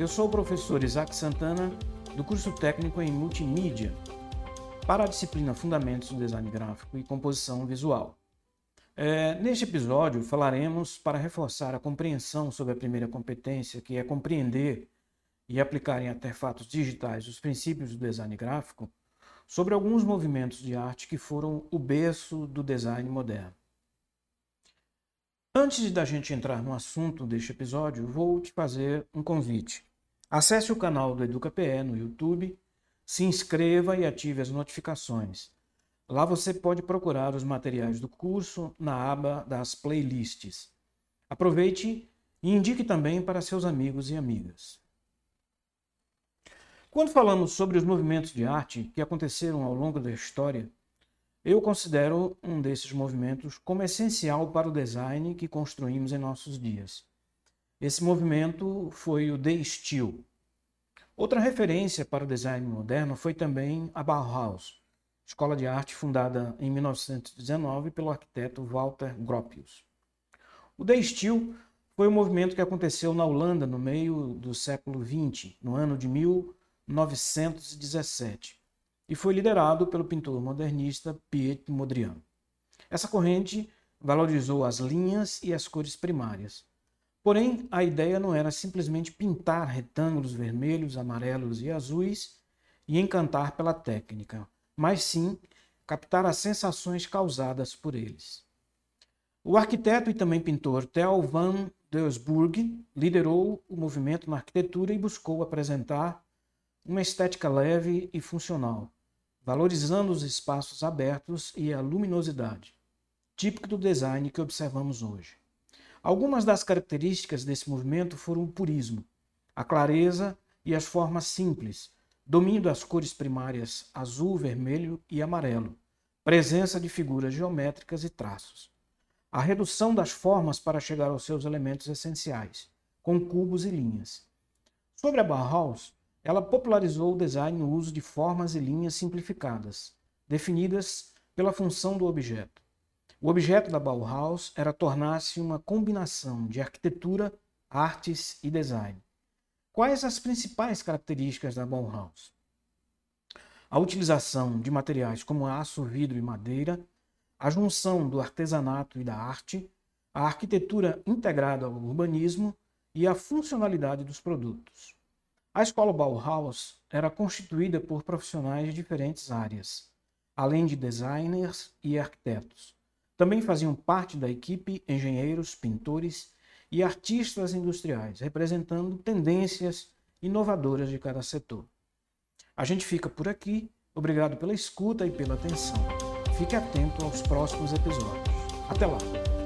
Eu sou o professor Isaac Santana, do curso técnico em Multimídia, para a disciplina Fundamentos do Design Gráfico e Composição Visual. É, neste episódio, falaremos para reforçar a compreensão sobre a primeira competência, que é compreender e aplicar em artefatos digitais os princípios do design gráfico, sobre alguns movimentos de arte que foram o berço do design moderno. Antes da gente entrar no assunto deste episódio, vou te fazer um convite. Acesse o canal do EducaPE no YouTube, se inscreva e ative as notificações. Lá você pode procurar os materiais do curso na aba das playlists. Aproveite e indique também para seus amigos e amigas. Quando falamos sobre os movimentos de arte que aconteceram ao longo da história, eu considero um desses movimentos como essencial para o design que construímos em nossos dias. Esse movimento foi o The Steel. Outra referência para o design moderno foi também a Bauhaus, escola de arte fundada em 1919 pelo arquiteto Walter Gropius. O The Steel foi um movimento que aconteceu na Holanda no meio do século XX, no ano de 1917 e foi liderado pelo pintor modernista Piet Mondrian. Essa corrente valorizou as linhas e as cores primárias. Porém, a ideia não era simplesmente pintar retângulos vermelhos, amarelos e azuis e encantar pela técnica, mas sim captar as sensações causadas por eles. O arquiteto e também pintor Theo van Doesburg liderou o movimento na arquitetura e buscou apresentar uma estética leve e funcional, valorizando os espaços abertos e a luminosidade, típico do design que observamos hoje. Algumas das características desse movimento foram o purismo, a clareza e as formas simples, domínio das cores primárias azul, vermelho e amarelo, presença de figuras geométricas e traços. A redução das formas para chegar aos seus elementos essenciais, com cubos e linhas. Sobre a Bauhaus, ela popularizou o design no uso de formas e linhas simplificadas, definidas pela função do objeto. O objeto da Bauhaus era tornar-se uma combinação de arquitetura, artes e design. Quais as principais características da Bauhaus? A utilização de materiais como aço, vidro e madeira, a junção do artesanato e da arte, a arquitetura integrada ao urbanismo e a funcionalidade dos produtos. A escola Bauhaus era constituída por profissionais de diferentes áreas, além de designers e arquitetos. Também faziam parte da equipe engenheiros, pintores e artistas industriais, representando tendências inovadoras de cada setor. A gente fica por aqui. Obrigado pela escuta e pela atenção. Fique atento aos próximos episódios. Até lá!